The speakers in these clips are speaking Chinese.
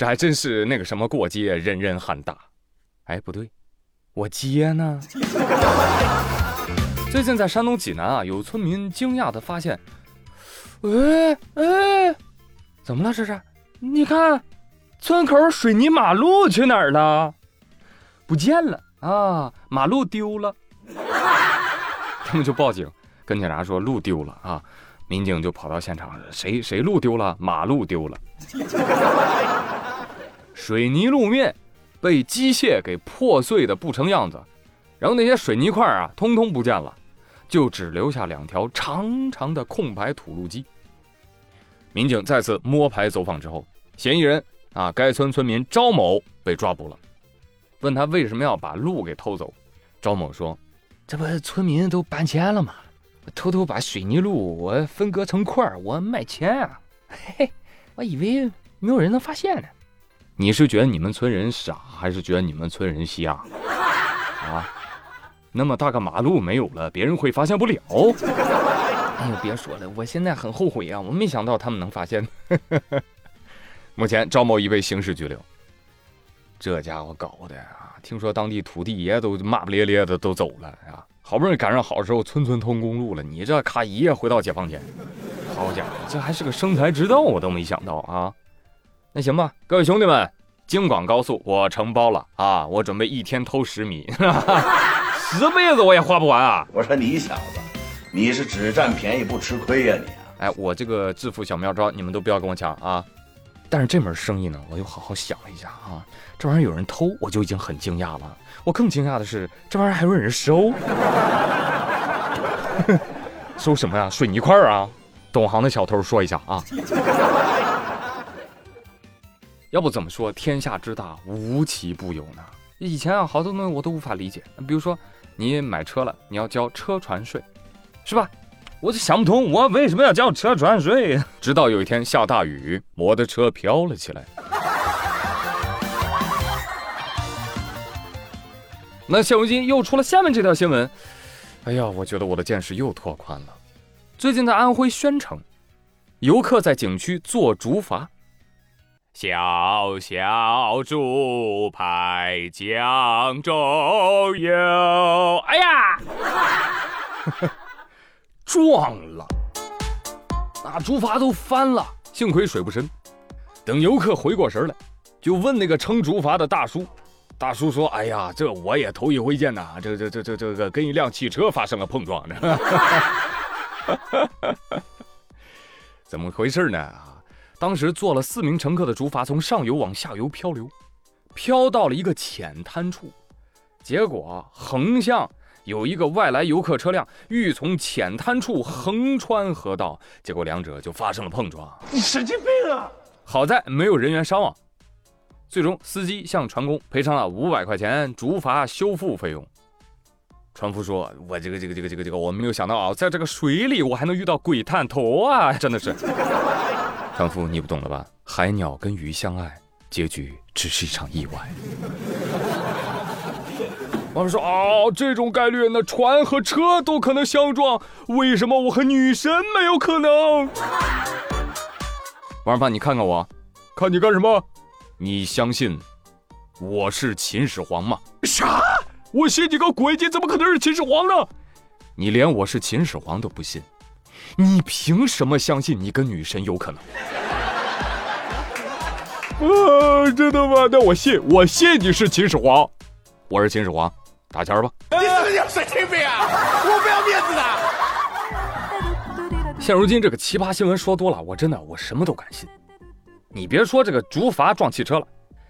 这还真是那个什么过街，人人喊打。哎，不对，我街呢？最近在山东济南啊，有村民惊讶的发现，哎哎，怎么了这是？你看，村口水泥马路去哪儿了？不见了啊，马路丢了。他们就报警，跟警察说路丢了啊。民警就跑到现场，谁谁路丢了？马路丢了，水泥路面被机械给破碎的不成样子，然后那些水泥块啊，通通不见了，就只留下两条长长的空白土路基。民警再次摸排走访之后，嫌疑人啊，该村村民赵某被抓捕了。问他为什么要把路给偷走，赵某说：“这不村民都搬迁了吗？偷偷把水泥路我分割成块我卖钱啊！嘿嘿，我以为没有人能发现呢。你是觉得你们村人傻，还是觉得你们村人瞎？啊？那么大个马路没有了，别人会发现不了？哎呦，别说了，我现在很后悔啊！我没想到他们能发现。目前赵某已被刑事拘留。这家伙搞的啊！听说当地土地爷都骂骂咧咧的都走了啊！好不容易赶上好时候，村村通公路了，你这咔一夜回到解放前，好家伙，这还是个生财之道，我都没想到啊！那行吧，各位兄弟们，京广高速我承包了啊！我准备一天偷十米，十辈子我也花不完啊！我说你小子，你是只占便宜不吃亏呀你！哎，我这个致富小妙招，你们都不要跟我抢啊！但是这门生意呢，我又好好想了一下啊，这玩意儿有人偷，我就已经很惊讶了。我更惊讶的是，这玩意儿还有人收，收什么呀？水泥块啊！懂行的小偷说一下啊。要不怎么说天下之大，无奇不有呢？以前啊，好多东西我都无法理解。比如说，你买车了，你要交车船税，是吧？我就想不通，我为什么要交车船税？直到有一天下大雨，摩托车飘了起来。那现如今又出了下面这条新闻，哎呀，我觉得我的见识又拓宽了。最近在安徽宣城，游客在景区做竹筏，小小竹排江中游。哎呀！撞了，那竹筏都翻了，幸亏水不深。等游客回过神来，就问那个撑竹筏的大叔。大叔说：“哎呀，这我也头一回见呐，这这这这这个跟一辆汽车发生了碰撞呢。怎么回事呢？当时坐了四名乘客的竹筏从上游往下游漂流，漂到了一个浅滩处，结果横向。”有一个外来游客车辆欲从浅滩处横穿河道，结果两者就发生了碰撞。你神经病啊！好在没有人员伤亡。最终，司机向船工赔偿了五百块钱竹筏修复费用。船夫说：“我这个这个这个这个这个，我没有想到啊，在这个水里我还能遇到鬼探头啊！真的是。”船夫，你不懂了吧？海鸟跟鱼相爱，结局只是一场意外。我们说哦，这种概率，那船和车都可能相撞，为什么我和女神没有可能？王二胖，你看看我，看你干什么？你相信我是秦始皇吗？啥？我信你个鬼！你怎么可能是秦始皇呢？你连我是秦始皇都不信，你凭什么相信你跟女神有可能？啊，真的吗？那我信，我信你是秦始皇，我是秦始皇。打钱吧！你是不是神经病啊？我不要面子的。现如今这个奇葩新闻说多了，我真的我什么都敢信。你别说这个竹筏撞汽车了，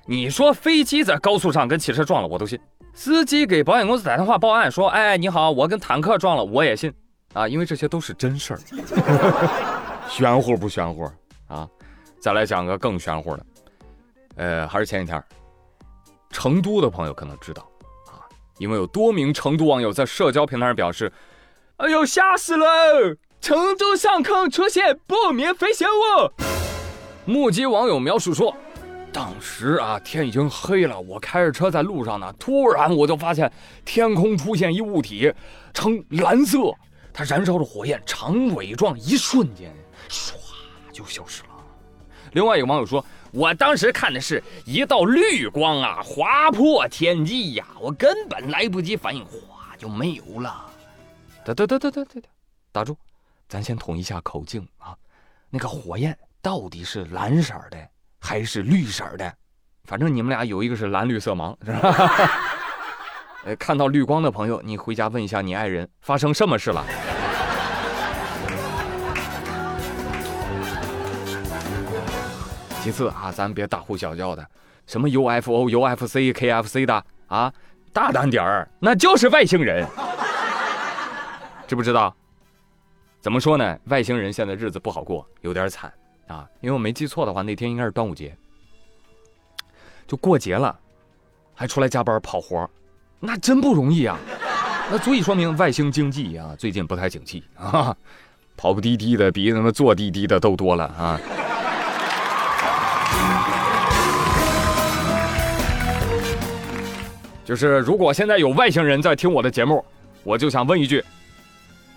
你说飞机在高速上跟汽车撞了，我都信。司机给保险公司打电话报案说：“哎，你好，我跟坦克撞了，我也信。”啊，因为这些都是真事儿。玄乎不玄乎啊？再来讲个更玄乎的，呃，还是前几天，成都的朋友可能知道啊。因为有多名成都网友在社交平台上表示：“哎呦，吓死了！成都上空出现不明飞行物。”目击网友描述说：“当时啊，天已经黑了，我开着车在路上呢，突然我就发现天空出现一物体，呈蓝色，它燃烧着火焰，长尾状，一瞬间唰就消失了。另外一个网友说，我当时看的是一道绿光啊，划破天际呀，我根本来不及反应，哗就没有了。得得得得得得，打住，咱先统一下口径啊。那个火焰到底是蓝色的还是绿色的？反正你们俩有一个是蓝绿色盲，是吧？呃，看到绿光的朋友，你回家问一下你爱人发生什么事了。其次啊，咱别大呼小叫的，什么 UFO、UFC、KFC 的啊，大胆点儿，那就是外星人，知不知道？怎么说呢？外星人现在日子不好过，有点惨啊。因为我没记错的话，那天应该是端午节，就过节了，还出来加班跑活，那真不容易啊。那足以说明外星经济啊，最近不太景气啊，跑不滴滴的比他妈坐滴滴的都多了啊。就是如果现在有外星人在听我的节目，我就想问一句，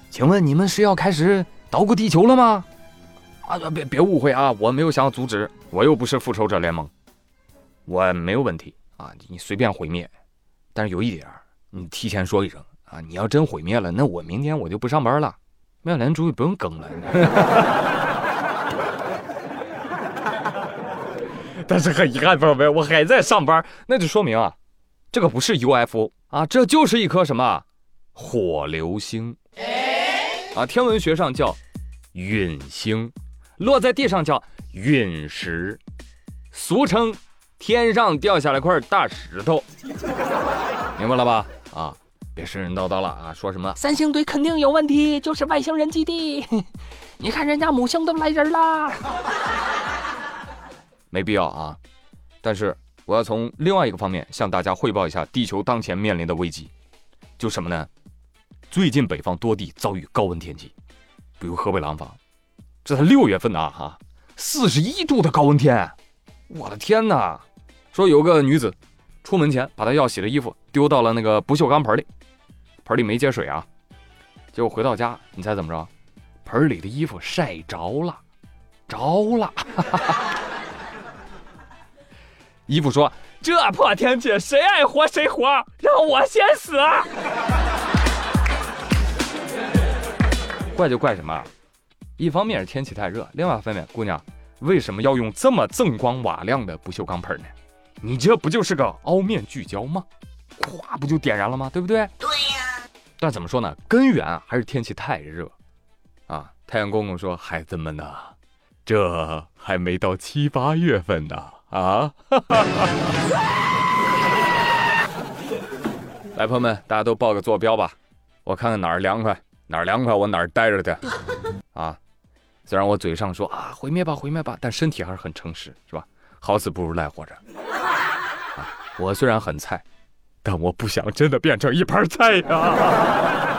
请问你们是要开始捣鼓地球了吗？啊，别别误会啊，我没有想要阻止，我又不是复仇者联盟，我没有问题啊，你随便毁灭，但是有一点，你提前说一声啊，你要真毁灭了，那我明天我就不上班了，妙莲珠也不用更了。但是很遗憾，朋友们，我还在上班，那就说明啊。这个不是 UFO 啊，这就是一颗什么火流星啊？天文学上叫陨星，落在地上叫陨石，俗称天上掉下来块大石头，明白了吧？啊，别神神叨叨了啊！说什么三星堆肯定有问题，就是外星人基地。你看人家母星都来人啦，没必要啊。但是。我要从另外一个方面向大家汇报一下地球当前面临的危机，就什么呢？最近北方多地遭遇高温天气，比如河北廊坊，这才六月份呢，哈，四十一度的高温天，我的天哪！说有个女子出门前把她要洗的衣服丢到了那个不锈钢盆里，盆里没接水啊，结果回到家，你猜怎么着？盆里的衣服晒着了，着了。姨父说：“这破天气，谁爱活谁活，让我先死。”怪就怪什么？一方面是天气太热，另外一方面，姑娘为什么要用这么锃光瓦亮的不锈钢盆呢？你这不就是个凹面聚焦吗？咵，不就点燃了吗？对不对？对呀。但怎么说呢？根源还是天气太热。啊，太阳公公说：“孩子们呐，这还没到七八月份呢。”啊！来，朋友们，大家都报个坐标吧，我看看哪儿凉快，哪儿凉快我哪儿待着去。啊，虽然我嘴上说啊毁灭吧毁灭吧，但身体还是很诚实，是吧？好死不如赖活着。啊，我虽然很菜，但我不想真的变成一盘菜呀。